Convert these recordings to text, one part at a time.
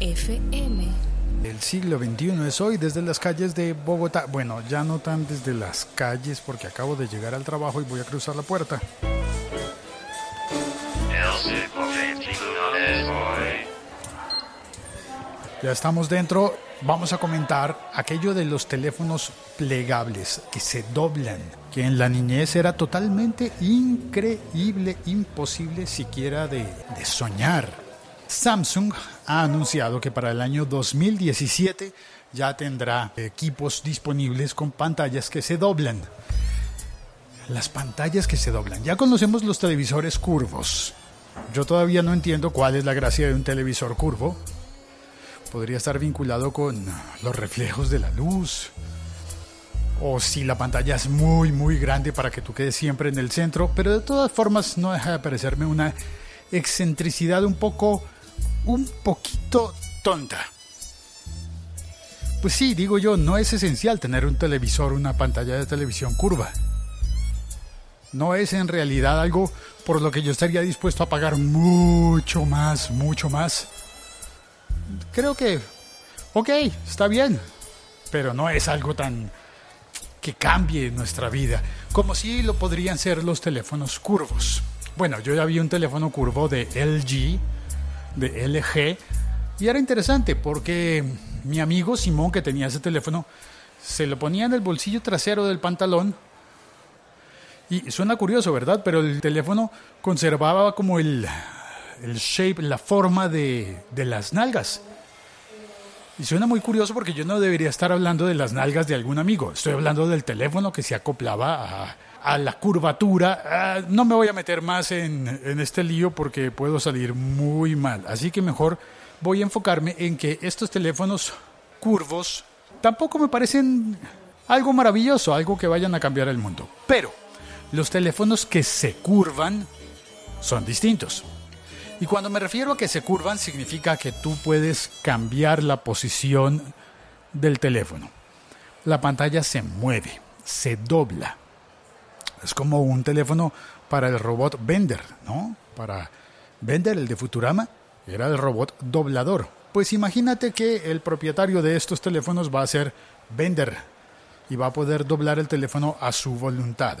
FM. El siglo XXI es hoy desde las calles de Bogotá. Bueno, ya no tan desde las calles porque acabo de llegar al trabajo y voy a cruzar la puerta. Ya estamos dentro. Vamos a comentar aquello de los teléfonos plegables que se doblan, que en la niñez era totalmente increíble, imposible siquiera de, de soñar. Samsung ha anunciado que para el año 2017 ya tendrá equipos disponibles con pantallas que se doblan. Las pantallas que se doblan. Ya conocemos los televisores curvos. Yo todavía no entiendo cuál es la gracia de un televisor curvo. Podría estar vinculado con los reflejos de la luz. O si la pantalla es muy, muy grande para que tú quedes siempre en el centro. Pero de todas formas no deja de parecerme una excentricidad un poco, un poquito tonta. Pues sí, digo yo, no es esencial tener un televisor, una pantalla de televisión curva. No es en realidad algo por lo que yo estaría dispuesto a pagar mucho más, mucho más. Creo que, ok, está bien, pero no es algo tan que cambie nuestra vida, como si lo podrían ser los teléfonos curvos. Bueno, yo ya vi un teléfono curvo de LG, de LG, y era interesante porque mi amigo Simón, que tenía ese teléfono, se lo ponía en el bolsillo trasero del pantalón y suena curioso, ¿verdad? Pero el teléfono conservaba como el, el shape, la forma de, de las nalgas. Y suena muy curioso porque yo no debería estar hablando de las nalgas de algún amigo. Estoy hablando del teléfono que se acoplaba a, la curvatura. Ah, no me voy a meter más en este lío porque puedo salir muy mal. Así que mejor voy a enfocarme en que estos teléfonos curvos tampoco me parecen algo maravilloso, algo que vayan a cambiar el mundo. Pero los teléfonos que se curvan son distintos. Y cuando me refiero a que se curvan significa que tú puedes cambiar la posición del teléfono. La pantalla se mueve, se dobla. Es como un teléfono para el robot Bender, ¿no? Para Bender, el de Futurama, era el robot doblador. Pues imagínate que el propietario de estos teléfonos va a ser Bender y va a poder doblar el teléfono a su voluntad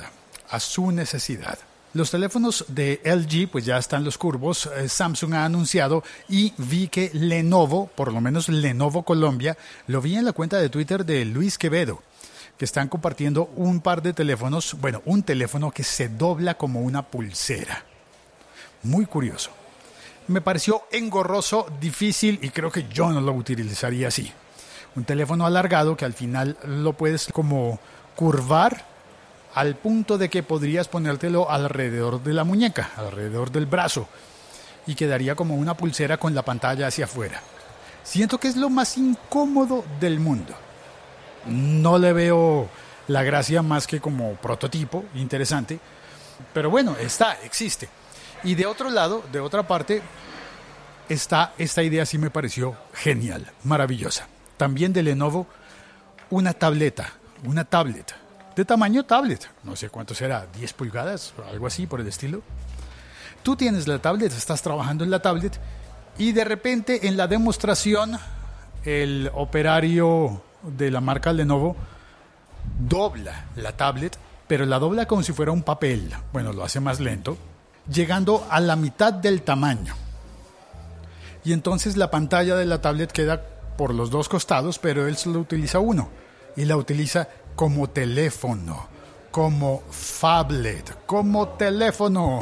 a su necesidad. Los teléfonos de LG pues ya están los curvos, eh, Samsung ha anunciado y vi que Lenovo, por lo menos Lenovo Colombia, lo vi en la cuenta de Twitter de Luis Quevedo, que están compartiendo un par de teléfonos, bueno, un teléfono que se dobla como una pulsera. Muy curioso. Me pareció engorroso, difícil y creo que yo no lo utilizaría así. Un teléfono alargado que al final lo puedes como curvar al punto de que podrías ponértelo alrededor de la muñeca, alrededor del brazo, y quedaría como una pulsera con la pantalla hacia afuera. Siento que es lo más incómodo del mundo. No le veo la gracia más que como prototipo, interesante, pero bueno, está, existe. Y de otro lado, de otra parte, está esta idea sí me pareció genial, maravillosa. También de Lenovo, una tableta, una tablet de tamaño tablet. No sé cuánto será, 10 pulgadas, algo así por el estilo. Tú tienes la tablet, estás trabajando en la tablet y de repente en la demostración el operario de la marca Lenovo dobla la tablet, pero la dobla como si fuera un papel. Bueno, lo hace más lento, llegando a la mitad del tamaño. Y entonces la pantalla de la tablet queda por los dos costados, pero él solo utiliza uno y la utiliza como teléfono, como phablet, como teléfono.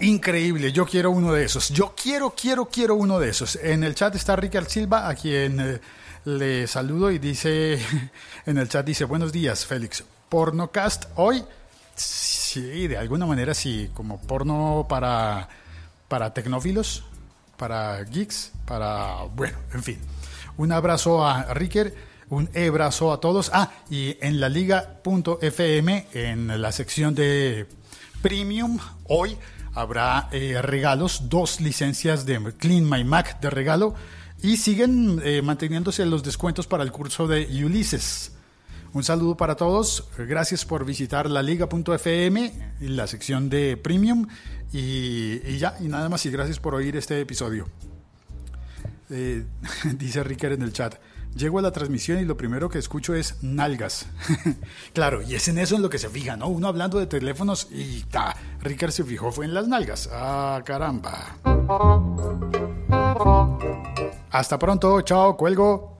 Increíble, yo quiero uno de esos. Yo quiero, quiero, quiero uno de esos. En el chat está Ricardo Silva, a quien eh, le saludo y dice, en el chat dice, buenos días, Félix. Pornocast hoy, sí, de alguna manera sí, como porno para, para tecnófilos, para geeks, para, bueno, en fin. Un abrazo a Ricker, un abrazo a todos. Ah, y en la liga.fm, en la sección de Premium, hoy habrá eh, regalos, dos licencias de Clean My Mac de regalo y siguen eh, manteniéndose los descuentos para el curso de Ulises. Un saludo para todos. Gracias por visitar la liga.fm, la sección de Premium. Y, ya, y nada más. Y gracias por oír este episodio. Eh, dice Ricker en el chat. Llego a la transmisión y lo primero que escucho es nalgas. claro, y es en eso en lo que se fija, ¿no? Uno hablando de teléfonos y ta, Ricker se fijó fue en las nalgas. Ah, caramba. Hasta pronto, chao, cuelgo.